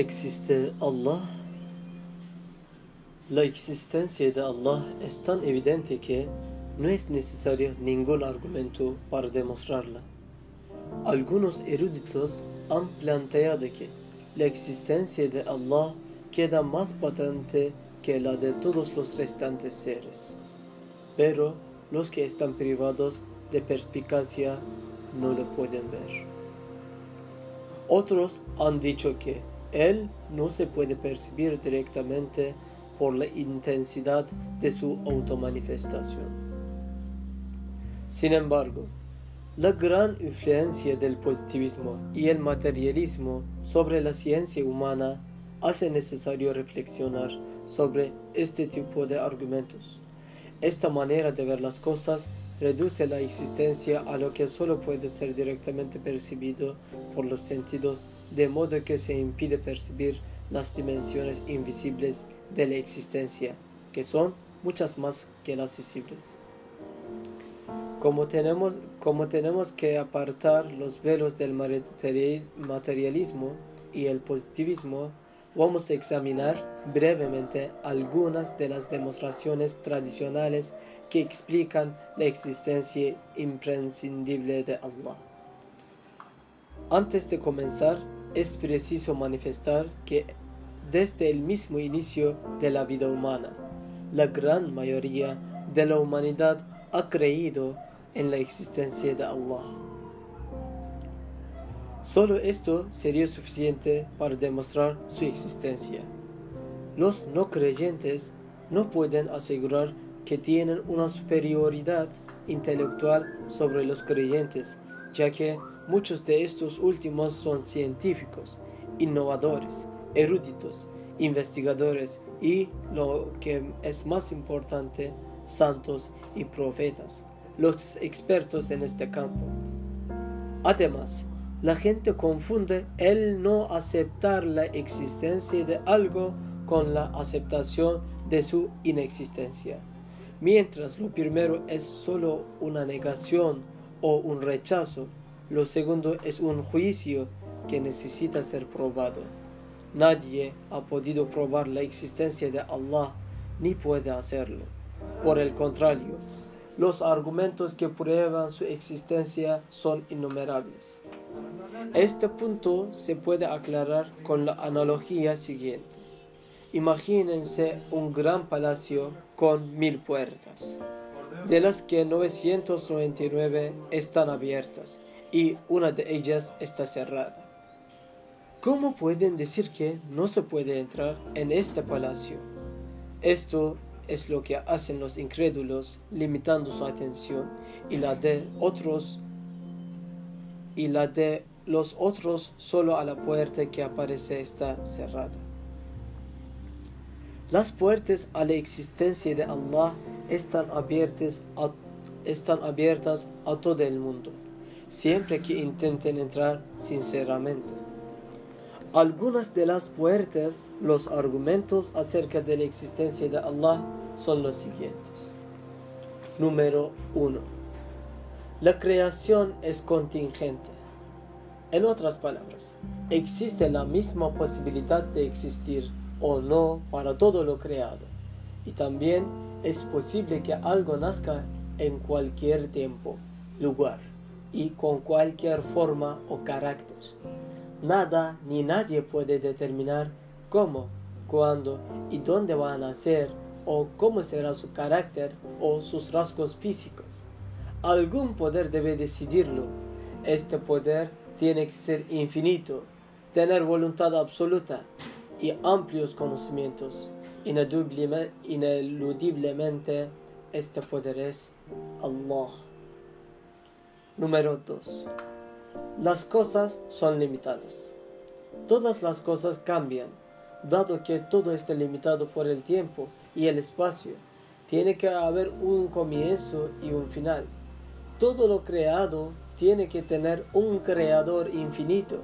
¿Existe Allah? La existencia de Allah es tan evidente que no es necesario ningún argumento para demostrarla. Algunos eruditos han planteado que la existencia de Allah queda más patente que la de todos los restantes seres. Pero los que están privados de perspicacia no lo pueden ver. Otros han dicho que Él no se puede percibir directamente por la intensidad de su automanifestación. Sin embargo, la gran influencia del positivismo y el materialismo sobre la ciencia humana hace necesario reflexionar sobre este tipo de argumentos. Esta manera de ver las cosas reduce la existencia a lo que solo puede ser directamente percibido por los sentidos, de modo que se impide percibir las dimensiones invisibles de la existencia, que son muchas más que las visibles. Como tenemos, como tenemos que apartar los velos del materialismo y el positivismo, vamos a examinar brevemente algunas de las demostraciones tradicionales que explican la existencia imprescindible de Allah. Antes de comenzar, es preciso manifestar que desde el mismo inicio de la vida humana, la gran mayoría de la humanidad ha creído en la existencia de Allah. Solo esto sería suficiente para demostrar su existencia. Los no creyentes no pueden asegurar que tienen una superioridad intelectual sobre los creyentes, ya que muchos de estos últimos son científicos, innovadores, eruditos, investigadores y, lo que es más importante, santos y profetas, los expertos en este campo. Además, la gente confunde el no aceptar la existencia de algo con la aceptación de su inexistencia. Mientras lo primero es solo una negación o un rechazo, lo segundo es un juicio que necesita ser probado. Nadie ha podido probar la existencia de Allah ni puede hacerlo. Por el contrario, los argumentos que prueban su existencia son innumerables. Este punto se puede aclarar con la analogía siguiente. Imagínense un gran palacio con mil puertas, de las que 999 están abiertas y una de ellas está cerrada. ¿Cómo pueden decir que no se puede entrar en este palacio? Esto es lo que hacen los incrédulos, limitando su atención y la de otros y la de los otros solo a la puerta que aparece está cerrada. Las puertas a la existencia de Allah están abiertas a, están abiertas a todo el mundo, siempre que intenten entrar sinceramente. Algunas de las puertas, los argumentos acerca de la existencia de Allah son los siguientes. Número 1. La creación es contingente. En otras palabras, existe la misma posibilidad de existir o no para todo lo creado. Y también es posible que algo nazca en cualquier tiempo, lugar y con cualquier forma o carácter. Nada ni nadie puede determinar cómo, cuándo y dónde va a nacer o cómo será su carácter o sus rasgos físicos. Algún poder debe decidirlo. Este poder tiene que ser infinito, tener voluntad absoluta y amplios conocimientos. Ineludiblemente, este poder es Allah. Número 2. Las cosas son limitadas. Todas las cosas cambian, dado que todo está limitado por el tiempo y el espacio. Tiene que haber un comienzo y un final. Todo lo creado tiene que tener un creador infinito.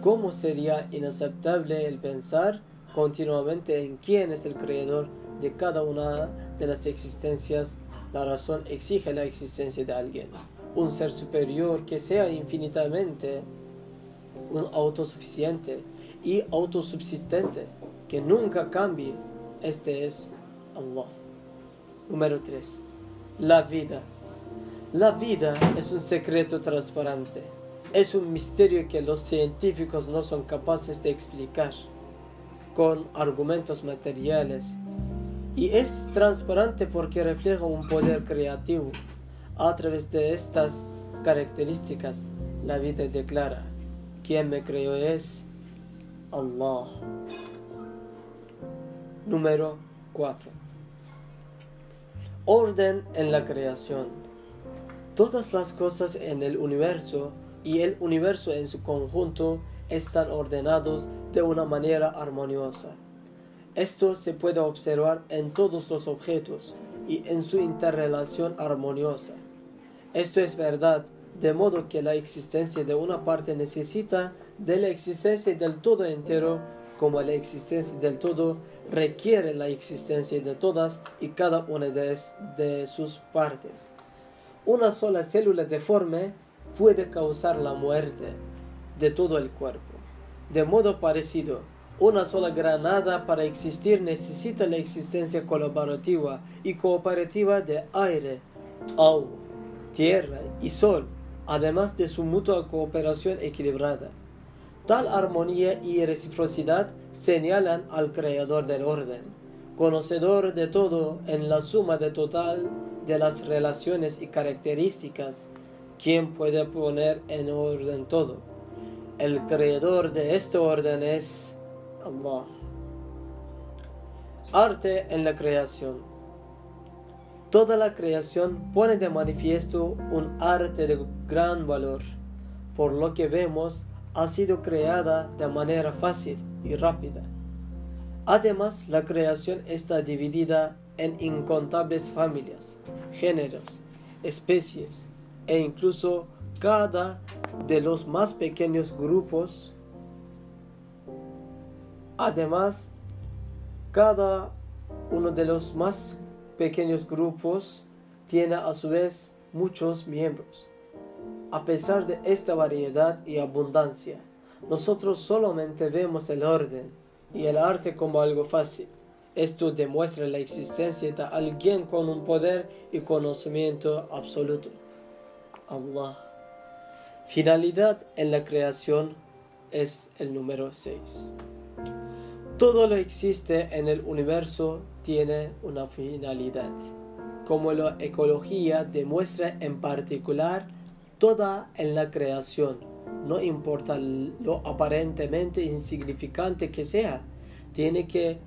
¿Cómo sería inaceptable el pensar continuamente en quién es el creador de cada una de las existencias? La razón exige la existencia de alguien un ser superior que sea infinitamente un autosuficiente y autosubsistente, que nunca cambie. Este es Allah. Número 3. La vida. La vida es un secreto transparente. Es un misterio que los científicos no son capaces de explicar con argumentos materiales. Y es transparente porque refleja un poder creativo. A través de estas características, la vida declara, quien me creó es Allah. Número 4. Orden en la creación. Todas las cosas en el universo y el universo en su conjunto están ordenados de una manera armoniosa. Esto se puede observar en todos los objetos y en su interrelación armoniosa. Esto es verdad, de modo que la existencia de una parte necesita de la existencia del todo entero, como la existencia del todo requiere la existencia de todas y cada una de, de sus partes. Una sola célula deforme puede causar la muerte de todo el cuerpo. De modo parecido, una sola granada para existir necesita la existencia colaborativa y cooperativa de aire, agua, tierra y sol, además de su mutua cooperación equilibrada. Tal armonía y reciprocidad señalan al creador del orden, conocedor de todo en la suma de total de las relaciones y características ¿Quién puede poner en orden todo? El creador de este orden es Allah. Arte en la creación. Toda la creación pone de manifiesto un arte de gran valor. Por lo que vemos, ha sido creada de manera fácil y rápida. Además, la creación está dividida en incontables familias, géneros, especies, e incluso cada de los más pequeños grupos. Además, cada uno de los más pequeños grupos tiene a su vez muchos miembros. A pesar de esta variedad y abundancia, nosotros solamente vemos el orden y el arte como algo fácil. Esto demuestra la existencia de alguien con un poder y conocimiento absoluto. Allah. Finalidad en la creación es el número 6. Todo lo existe en el universo tiene una finalidad, como la ecología demuestra en particular toda en la creación, no importa lo aparentemente insignificante que sea, tiene que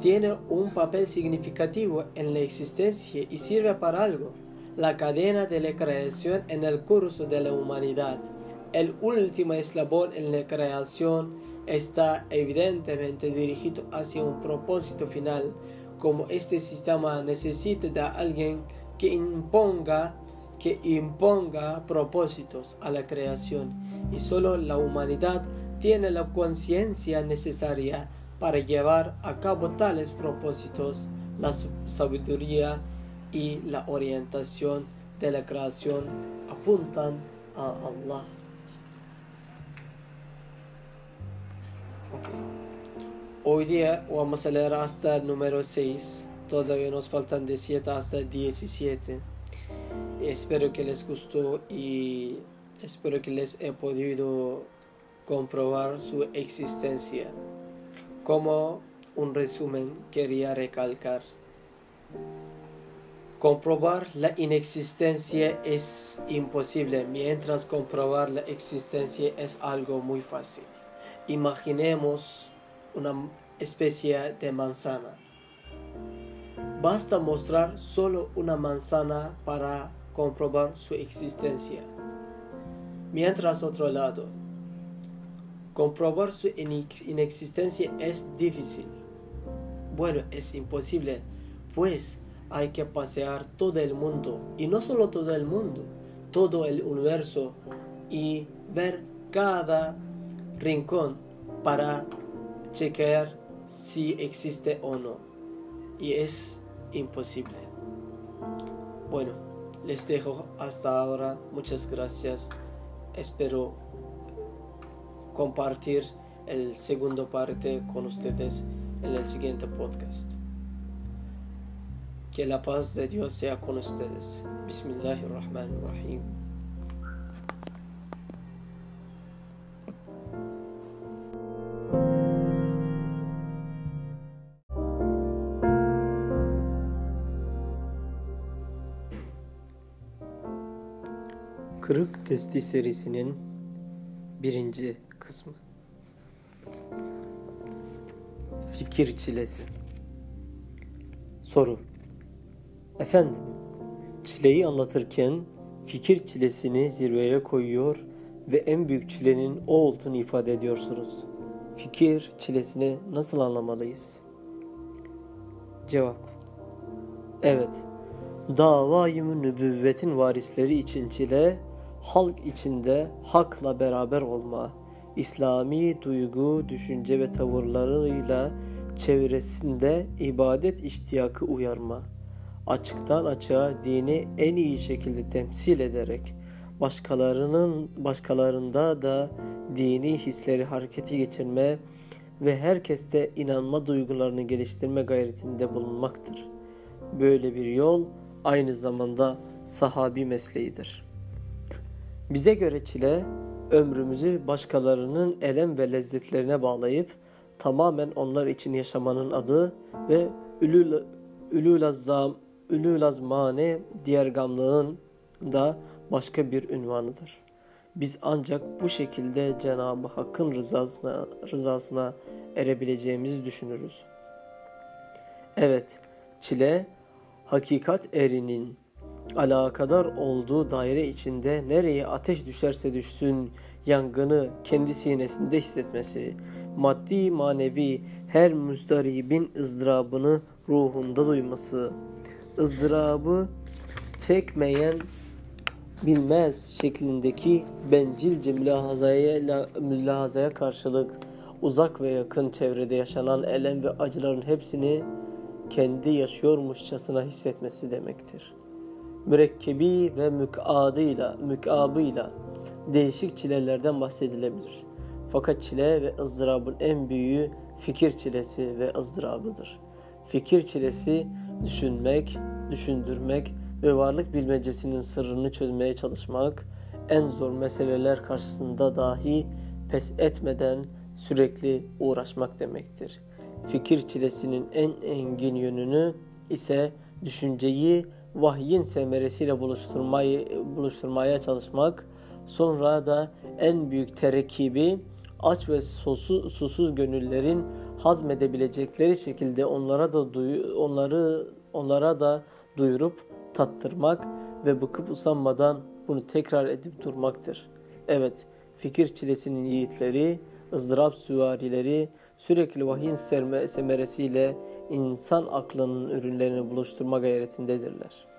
tiene un papel significativo en la existencia y sirve para algo la cadena de la creación en el curso de la humanidad. El último eslabón en la creación está evidentemente dirigido hacia un propósito final, como este sistema necesita de alguien que imponga que imponga propósitos a la creación y solo la humanidad tiene la conciencia necesaria para llevar a cabo tales propósitos, la sabiduría y la orientación de la creación apuntan a Allah. Hoy día vamos a leer hasta el número 6. Todavía nos faltan de 7 hasta 17. Espero que les gustó y espero que les he podido comprobar su existencia. Como un resumen quería recalcar. Comprobar la inexistencia es imposible, mientras comprobar la existencia es algo muy fácil. Imaginemos una especie de manzana. Basta mostrar solo una manzana para comprobar su existencia. Mientras otro lado, comprobar su inexistencia es difícil. Bueno, es imposible, pues hay que pasear todo el mundo, y no solo todo el mundo, todo el universo, y ver cada rincón para chequear si existe o no. Y es imposible. Bueno, les dejo hasta ahora. Muchas gracias. Espero compartir el segundo parte con ustedes en el siguiente podcast. Que la paz de Dios sea con ustedes. Bismillahirrahmanirrahim. Kırık Testi serisinin birinci kısmı. Fikir çilesi. Soru. Efendim, çileyi anlatırken fikir çilesini zirveye koyuyor ve en büyük çilenin o olduğunu ifade ediyorsunuz. Fikir çilesini nasıl anlamalıyız? Cevap. Evet, davayı nübüvvetin varisleri için çile, halk içinde hakla beraber olma, İslami duygu, düşünce ve tavırlarıyla çevresinde ibadet iştiyakı uyarma, açıktan açığa dini en iyi şekilde temsil ederek başkalarının başkalarında da dini hisleri harekete geçirme ve herkeste inanma duygularını geliştirme gayretinde bulunmaktır. Böyle bir yol aynı zamanda sahabi mesleğidir. Bize göre çile ömrümüzü başkalarının elem ve lezzetlerine bağlayıp tamamen onlar için yaşamanın adı ve ülül, ülülazam, ülülazmane diğer gamlığın da başka bir ünvanıdır. Biz ancak bu şekilde Cenab-ı Hakk'ın rızasına, rızasına erebileceğimizi düşünürüz. Evet, çile hakikat erinin alakadar olduğu daire içinde nereye ateş düşerse düşsün yangını kendi sinesinde hissetmesi, maddi manevi her müzdaribin ızdırabını ruhunda duyması, ızdırabı çekmeyen bilmez şeklindeki bencilce mülahazaya, mülahazaya karşılık uzak ve yakın çevrede yaşanan elem ve acıların hepsini kendi yaşıyormuşçasına hissetmesi demektir. Mürekkebi ve mükadıyla, mükabıyla değişik çilelerden bahsedilebilir. Fakat çile ve ızdırabın en büyüğü fikir çilesi ve ızdırabıdır. Fikir çilesi düşünmek, düşündürmek ve varlık bilmecesinin sırrını çözmeye çalışmak, en zor meseleler karşısında dahi pes etmeden sürekli uğraşmak demektir. Fikir çilesinin en engin yönünü ise düşünceyi vahyin semeresiyle buluşturmayı, buluşturmaya çalışmak, sonra da en büyük terekibi aç ve sosu, susuz gönüllerin hazmedebilecekleri şekilde onlara da duyu, onları onlara da duyurup tattırmak ve bıkıp usanmadan bunu tekrar edip durmaktır. Evet, fikir çilesinin yiğitleri, ızdırap süvarileri sürekli vahyin semeresiyle insan aklının ürünlerini buluşturma gayretindedirler.